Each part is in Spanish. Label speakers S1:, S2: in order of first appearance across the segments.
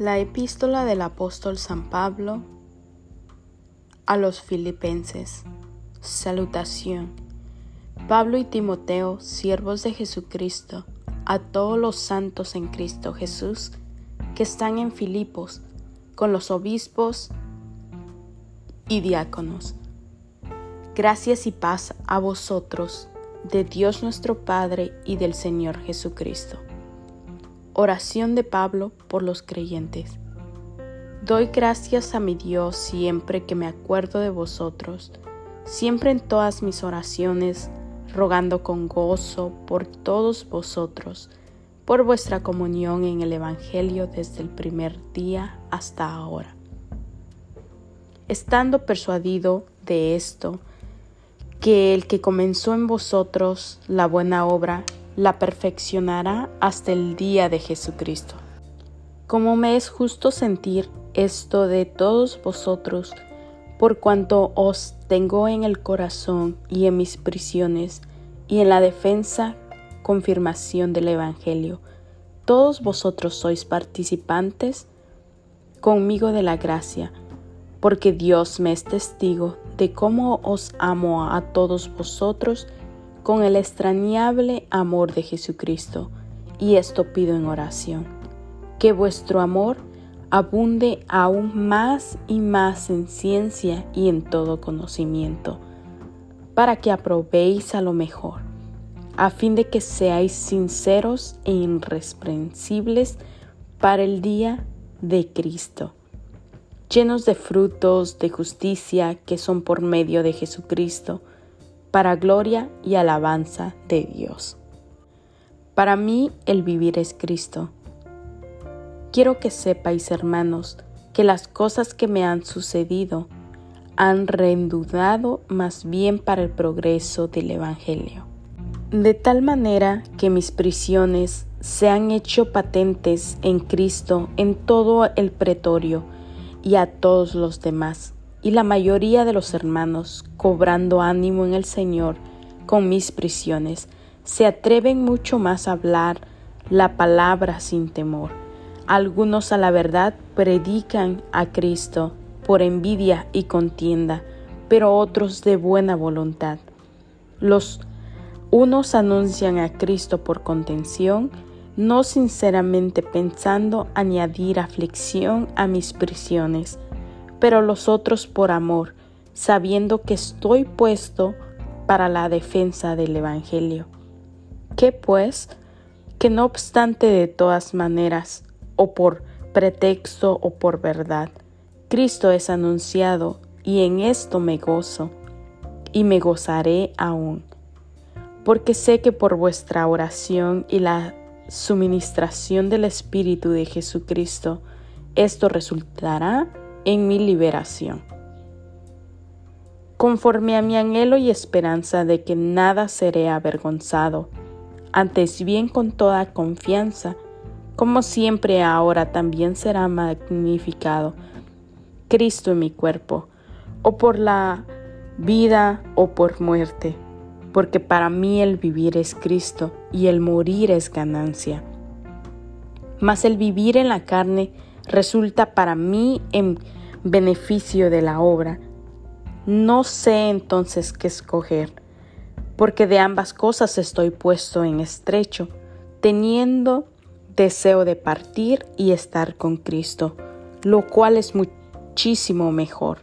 S1: La epístola del apóstol San Pablo a los filipenses. Salutación. Pablo y Timoteo, siervos de Jesucristo, a todos los santos en Cristo Jesús, que están en Filipos, con los obispos y diáconos. Gracias y paz a vosotros, de Dios nuestro Padre y del Señor Jesucristo. Oración de Pablo por los creyentes. Doy gracias a mi Dios siempre que me acuerdo de vosotros, siempre en todas mis oraciones, rogando con gozo por todos vosotros, por vuestra comunión en el Evangelio desde el primer día hasta ahora. Estando persuadido de esto, que el que comenzó en vosotros la buena obra, la perfeccionará hasta el día de Jesucristo. Como me es justo sentir esto de todos vosotros, por cuanto os tengo en el corazón y en mis prisiones y en la defensa, confirmación del Evangelio, todos vosotros sois participantes conmigo de la gracia, porque Dios me es testigo de cómo os amo a todos vosotros con el extrañable amor de Jesucristo, y esto pido en oración, que vuestro amor abunde aún más y más en ciencia y en todo conocimiento, para que aprobéis a lo mejor, a fin de que seáis sinceros e irreprensibles para el día de Cristo, llenos de frutos de justicia que son por medio de Jesucristo, para gloria y alabanza de Dios. Para mí el vivir es Cristo. Quiero que sepáis, hermanos, que las cosas que me han sucedido han reendudado más bien para el progreso del Evangelio. De tal manera que mis prisiones se han hecho patentes en Cristo en todo el pretorio y a todos los demás y la mayoría de los hermanos, cobrando ánimo en el Señor con mis prisiones, se atreven mucho más a hablar la palabra sin temor. Algunos a la verdad predican a Cristo por envidia y contienda, pero otros de buena voluntad. Los unos anuncian a Cristo por contención, no sinceramente pensando añadir aflicción a mis prisiones pero los otros por amor, sabiendo que estoy puesto para la defensa del Evangelio. ¿Qué pues? Que no obstante de todas maneras, o por pretexto o por verdad, Cristo es anunciado y en esto me gozo y me gozaré aún, porque sé que por vuestra oración y la suministración del Espíritu de Jesucristo, esto resultará en mi liberación. Conforme a mi anhelo y esperanza de que nada seré avergonzado, antes bien con toda confianza, como siempre ahora también será magnificado Cristo en mi cuerpo, o por la vida o por muerte, porque para mí el vivir es Cristo y el morir es ganancia. Mas el vivir en la carne resulta para mí en beneficio de la obra. No sé entonces qué escoger, porque de ambas cosas estoy puesto en estrecho, teniendo deseo de partir y estar con Cristo, lo cual es muchísimo mejor.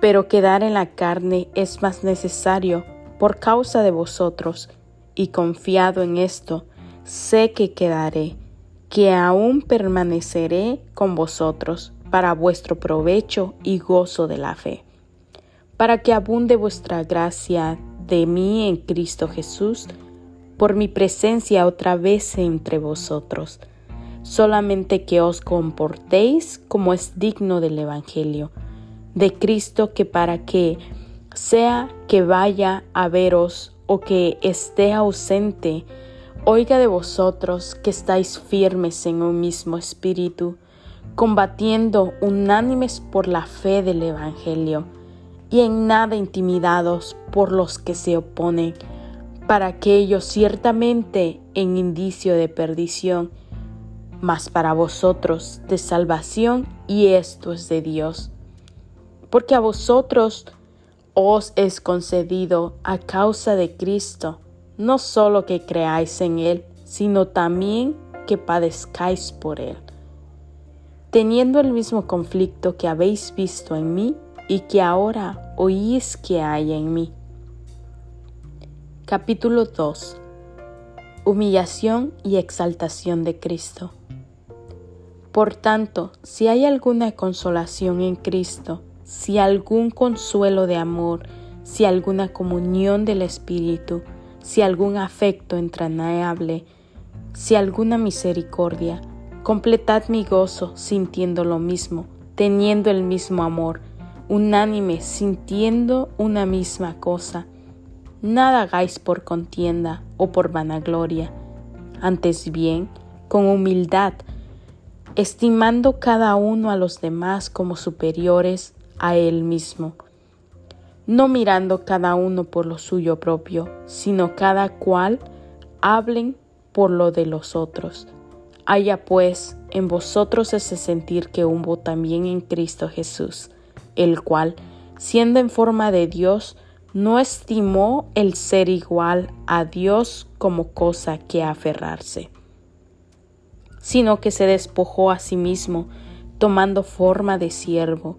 S1: Pero quedar en la carne es más necesario por causa de vosotros, y confiado en esto, sé que quedaré que aún permaneceré con vosotros para vuestro provecho y gozo de la fe, para que abunde vuestra gracia de mí en Cristo Jesús, por mi presencia otra vez entre vosotros, solamente que os comportéis como es digno del Evangelio de Cristo, que para que sea que vaya a veros o que esté ausente, Oiga de vosotros que estáis firmes en un mismo espíritu, combatiendo unánimes por la fe del Evangelio, y en nada intimidados por los que se oponen, para que ellos ciertamente en indicio de perdición, mas para vosotros de salvación, y esto es de Dios. Porque a vosotros os es concedido a causa de Cristo, no solo que creáis en Él, sino también que padezcáis por Él, teniendo el mismo conflicto que habéis visto en mí y que ahora oís que hay en mí. Capítulo 2 Humillación y exaltación de Cristo. Por tanto, si hay alguna consolación en Cristo, si algún consuelo de amor, si alguna comunión del Espíritu, si algún afecto entrañable, si alguna misericordia, completad mi gozo sintiendo lo mismo, teniendo el mismo amor, unánime, sintiendo una misma cosa. Nada hagáis por contienda o por vanagloria, antes bien, con humildad, estimando cada uno a los demás como superiores a él mismo, no mirando cada uno por lo suyo propio, sino cada cual hablen por lo de los otros. Haya pues en vosotros ese sentir que hubo también en Cristo Jesús, el cual, siendo en forma de Dios, no estimó el ser igual a Dios como cosa que aferrarse, sino que se despojó a sí mismo, tomando forma de siervo,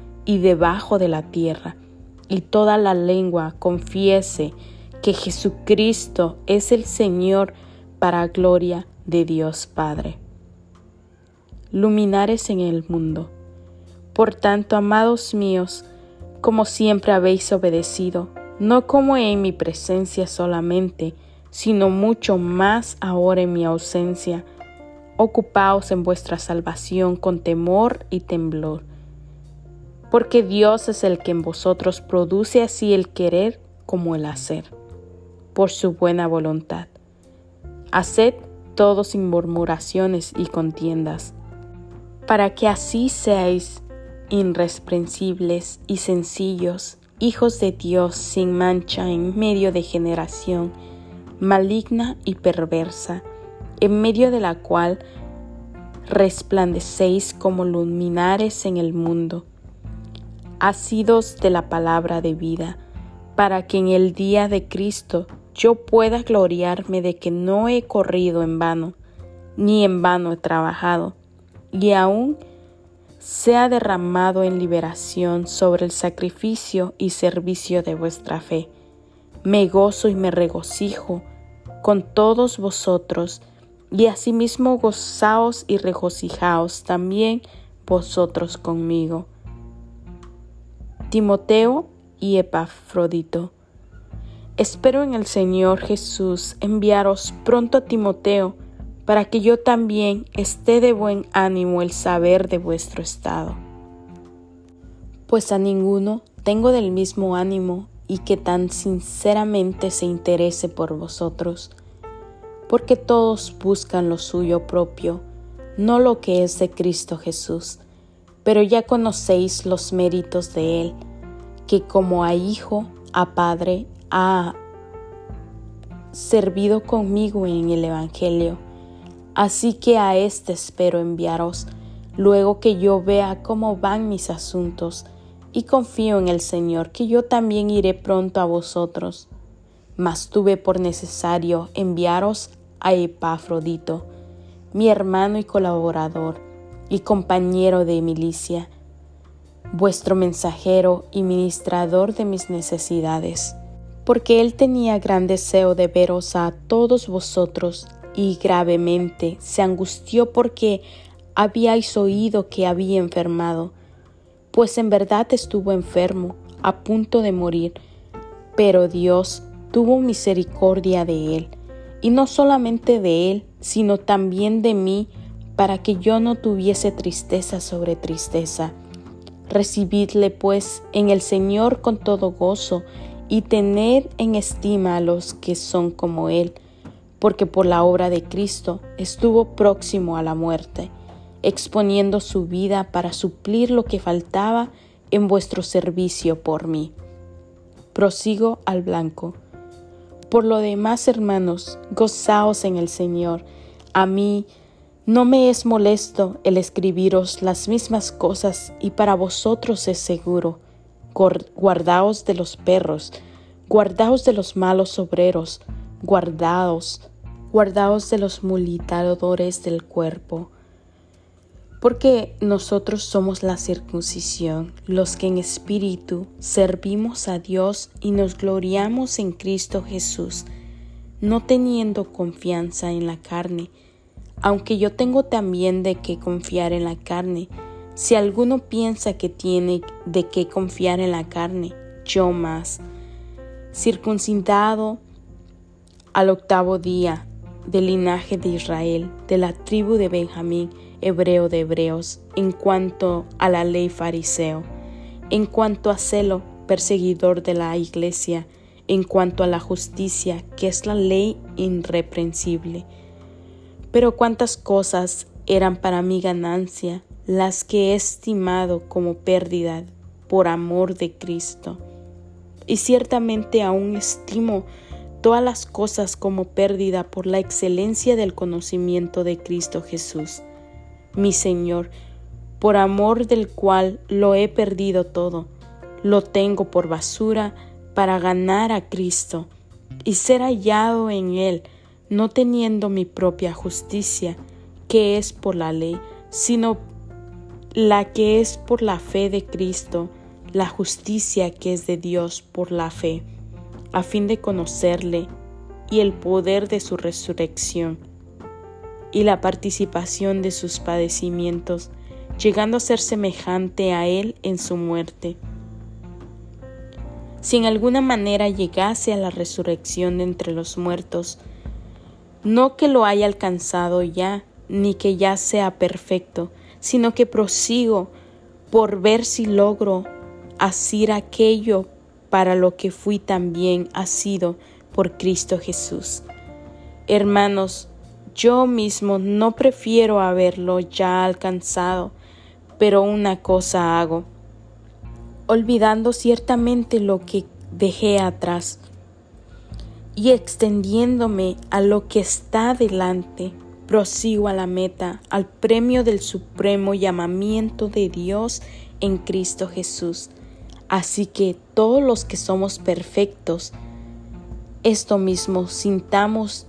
S1: y debajo de la tierra, y toda la lengua confiese que Jesucristo es el Señor para gloria de Dios Padre. Luminares en el mundo. Por tanto, amados míos, como siempre habéis obedecido, no como en mi presencia solamente, sino mucho más ahora en mi ausencia. Ocupaos en vuestra salvación con temor y temblor, porque Dios es el que en vosotros produce así el querer como el hacer, por su buena voluntad. Haced todo sin murmuraciones y contiendas, para que así seáis irreprensibles y sencillos, hijos de Dios sin mancha en medio de generación maligna y perversa, en medio de la cual resplandecéis como luminares en el mundo, asidos de la palabra de vida, para que en el día de Cristo yo pueda gloriarme de que no he corrido en vano, ni en vano he trabajado, y aún sea derramado en liberación sobre el sacrificio y servicio de vuestra fe. Me gozo y me regocijo con todos vosotros, y asimismo gozaos y regocijaos también vosotros conmigo. Timoteo y Epafrodito. Espero en el Señor Jesús enviaros pronto a Timoteo, para que yo también esté de buen ánimo el saber de vuestro estado. Pues a ninguno tengo del mismo ánimo y que tan sinceramente se interese por vosotros, porque todos buscan lo suyo propio, no lo que es de Cristo Jesús, pero ya conocéis los méritos de Él, que como a hijo, a padre, ha servido conmigo en el Evangelio Así que a éste espero enviaros, luego que yo vea cómo van mis asuntos, y confío en el Señor que yo también iré pronto a vosotros. Mas tuve por necesario enviaros a Epafrodito, mi hermano y colaborador, y compañero de milicia, vuestro mensajero y ministrador de mis necesidades, porque él tenía gran deseo de veros a todos vosotros y gravemente se angustió porque habíais oído que había enfermado, pues en verdad estuvo enfermo, a punto de morir, pero Dios tuvo misericordia de él, y no solamente de él, sino también de mí, para que yo no tuviese tristeza sobre tristeza. Recibidle pues en el Señor con todo gozo y tened en estima a los que son como Él, porque por la obra de Cristo estuvo próximo a la muerte, exponiendo su vida para suplir lo que faltaba en vuestro servicio por mí. Prosigo al blanco. Por lo demás, hermanos, gozaos en el Señor. A mí, no me es molesto el escribiros las mismas cosas y para vosotros es seguro. Guardaos de los perros, guardaos de los malos obreros, guardaos, guardaos de los mulitadores del cuerpo. Porque nosotros somos la circuncisión, los que en espíritu servimos a Dios y nos gloriamos en Cristo Jesús, no teniendo confianza en la carne, aunque yo tengo también de qué confiar en la carne. Si alguno piensa que tiene de qué confiar en la carne, yo más. Circuncidado al octavo día del linaje de Israel, de la tribu de Benjamín, hebreo de hebreos, en cuanto a la ley fariseo, en cuanto a celo, perseguidor de la iglesia, en cuanto a la justicia, que es la ley irreprensible pero cuántas cosas eran para mi ganancia, las que he estimado como pérdida por amor de Cristo. Y ciertamente aún estimo todas las cosas como pérdida por la excelencia del conocimiento de Cristo Jesús, mi Señor, por amor del cual lo he perdido todo, lo tengo por basura para ganar a Cristo y ser hallado en Él, no teniendo mi propia justicia, que es por la ley, sino la que es por la fe de Cristo, la justicia que es de Dios por la fe, a fin de conocerle y el poder de su resurrección y la participación de sus padecimientos, llegando a ser semejante a él en su muerte. Si en alguna manera llegase a la resurrección de entre los muertos, no que lo haya alcanzado ya, ni que ya sea perfecto, sino que prosigo por ver si logro asir aquello para lo que fui también asido por Cristo Jesús. Hermanos, yo mismo no prefiero haberlo ya alcanzado, pero una cosa hago, olvidando ciertamente lo que dejé atrás y extendiéndome a lo que está delante, prosigo a la meta, al premio del supremo llamamiento de Dios en Cristo Jesús. Así que todos los que somos perfectos, esto mismo sintamos,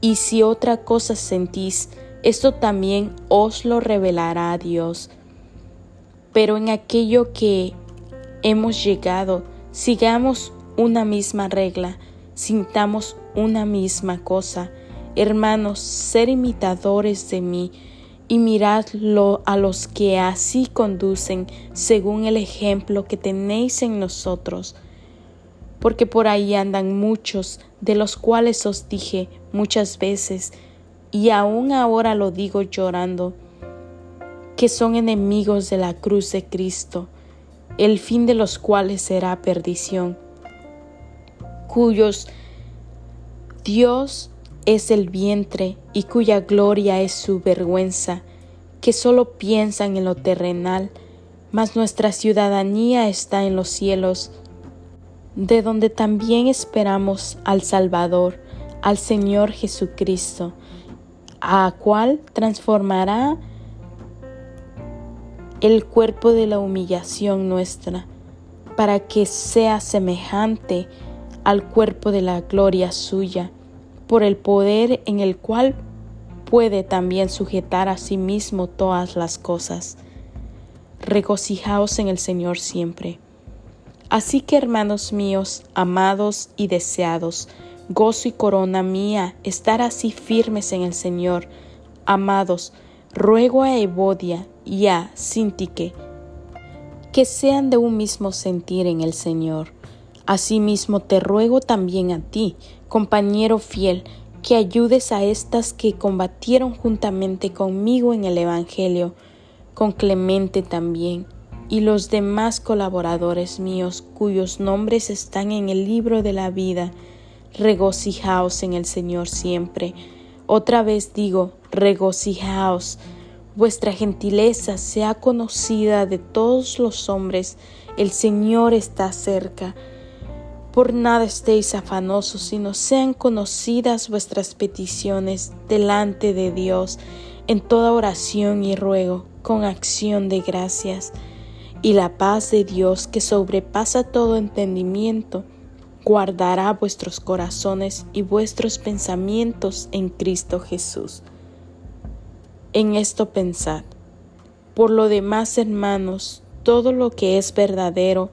S1: y si otra cosa sentís, esto también os lo revelará Dios. Pero en aquello que hemos llegado, sigamos una misma regla, sintamos una misma cosa. Hermanos, ser imitadores de mí y miradlo a los que así conducen según el ejemplo que tenéis en nosotros. Porque por ahí andan muchos, de los cuales os dije muchas veces, y aún ahora lo digo llorando, que son enemigos de la cruz de Cristo, el fin de los cuales será perdición cuyos Dios es el vientre y cuya gloria es su vergüenza, que solo piensan en lo terrenal, mas nuestra ciudadanía está en los cielos, de donde también esperamos al Salvador, al Señor Jesucristo, a cual transformará el cuerpo de la humillación nuestra, para que sea semejante al cuerpo de la gloria suya, por el poder en el cual puede también sujetar a sí mismo todas las cosas. Regocijaos en el Señor siempre. Así que, hermanos míos, amados y deseados, gozo y corona mía, estar así firmes en el Señor. Amados, ruego a Evodia y a Sintique que sean de un mismo sentir en el Señor. Asimismo te ruego también a ti, compañero fiel, que ayudes a estas que combatieron juntamente conmigo en el Evangelio, con Clemente también, y los demás colaboradores míos cuyos nombres están en el libro de la vida. Regocijaos en el Señor siempre. Otra vez digo, regocijaos. Vuestra gentileza sea conocida de todos los hombres. El Señor está cerca. Por nada estéis afanosos, sino sean conocidas vuestras peticiones delante de Dios en toda oración y ruego, con acción de gracias. Y la paz de Dios, que sobrepasa todo entendimiento, guardará vuestros corazones y vuestros pensamientos en Cristo Jesús. En esto pensad. Por lo demás, hermanos, todo lo que es verdadero,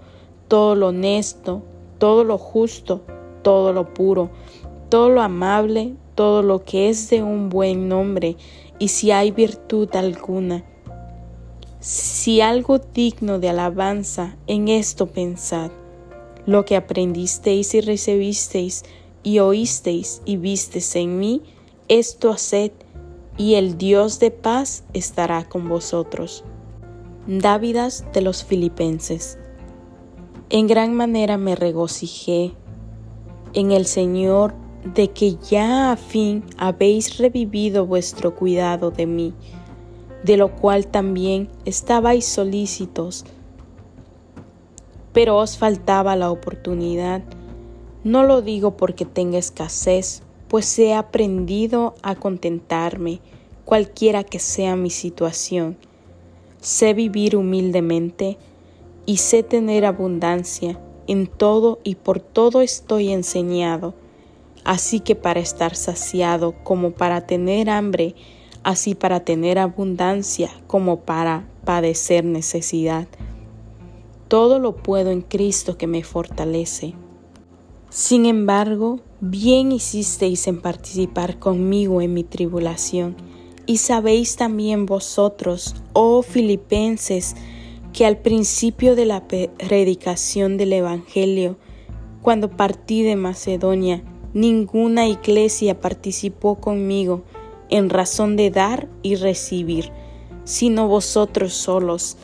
S1: todo lo honesto, todo lo justo, todo lo puro, todo lo amable, todo lo que es de un buen nombre, y si hay virtud alguna, si algo digno de alabanza, en esto pensad, lo que aprendisteis y recibisteis y oísteis y visteis en mí, esto haced, y el Dios de paz estará con vosotros. Dávidas de los Filipenses. En gran manera me regocijé en el Señor de que ya a fin habéis revivido vuestro cuidado de mí, de lo cual también estabais solícitos, pero os faltaba la oportunidad. No lo digo porque tenga escasez, pues he aprendido a contentarme, cualquiera que sea mi situación. Sé vivir humildemente, y sé tener abundancia, en todo y por todo estoy enseñado, así que para estar saciado como para tener hambre, así para tener abundancia como para padecer necesidad. Todo lo puedo en Cristo que me fortalece. Sin embargo, bien hicisteis en participar conmigo en mi tribulación, y sabéis también vosotros, oh filipenses, que al principio de la predicación del Evangelio, cuando partí de Macedonia, ninguna iglesia participó conmigo en razón de dar y recibir, sino vosotros solos,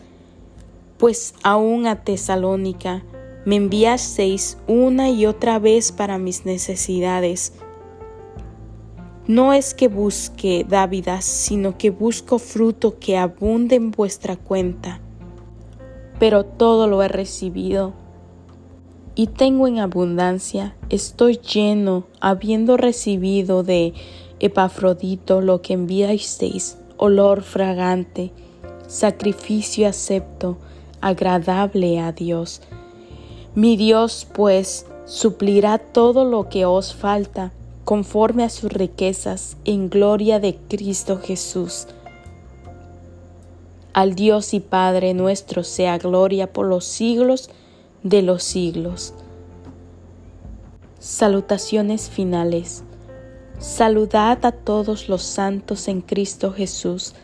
S1: pues aún a Tesalónica me enviasteis una y otra vez para mis necesidades. No es que busque dávidas, sino que busco fruto que abunde en vuestra cuenta pero todo lo he recibido y tengo en abundancia, estoy lleno, habiendo recibido de Epafrodito lo que enviasteis, olor fragante, sacrificio acepto, agradable a Dios. Mi Dios, pues, suplirá todo lo que os falta, conforme a sus riquezas, en gloria de Cristo Jesús. Al Dios y Padre nuestro sea gloria por los siglos de los siglos. Salutaciones finales. Saludad a todos los santos en Cristo Jesús.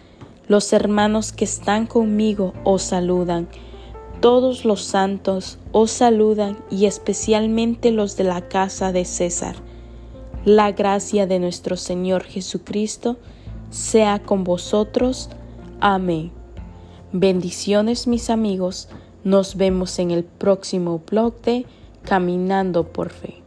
S1: Los hermanos que están conmigo os saludan. Todos los santos os saludan y especialmente los de la casa de César. La gracia de nuestro Señor Jesucristo sea con vosotros. Amén. Bendiciones mis amigos, nos vemos en el próximo blog de Caminando por Fe.